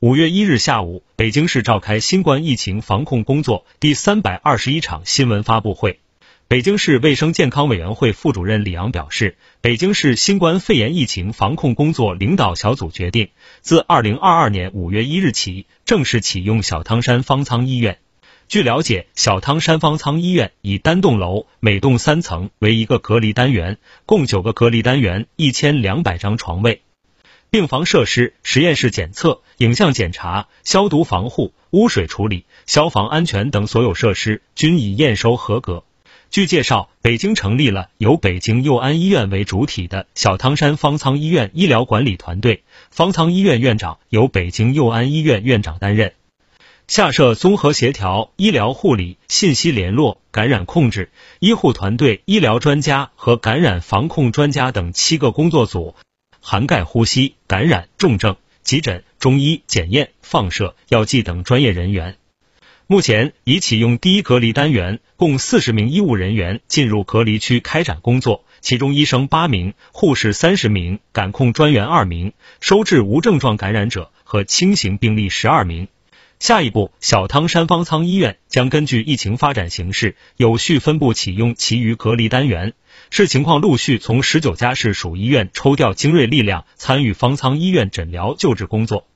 五月一日下午，北京市召开新冠疫情防控工作第三百二十一场新闻发布会。北京市卫生健康委员会副主任李阳表示，北京市新冠肺炎疫情防控工作领导小组决定，自二零二二年五月一日起正式启用小汤山方舱医院。据了解，小汤山方舱医院以单栋楼，每栋三层为一个隔离单元，共九个隔离单元，一千两百张床位。病房设施、实验室检测、影像检查、消毒防护、污水处理、消防安全等所有设施均已验收合格。据介绍，北京成立了由北京佑安医院为主体的小汤山方舱医院医疗管理团队，方舱医院院长由北京佑安医院院长担任，下设综合协调、医疗护理、信息联络、感染控制、医护团队、医疗专家和感染防控专家等七个工作组。涵盖呼吸、感染、重症、急诊、中医、检验、放射、药剂等专业人员。目前已启用第一隔离单元，共四十名医务人员进入隔离区开展工作，其中医生八名，护士三十名，感控专员二名，收治无症状感染者和轻型病例十二名。下一步，小汤山方舱医院将根据疫情发展形势，有序分布启用其余隔离单元。视情况，陆续从十九家市属医院抽调精锐力量参与方舱医院诊疗救治工作。